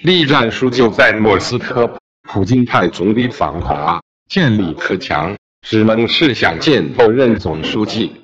栗战书就在莫斯科普京派总理访华建立克强只能是想见后任总书记。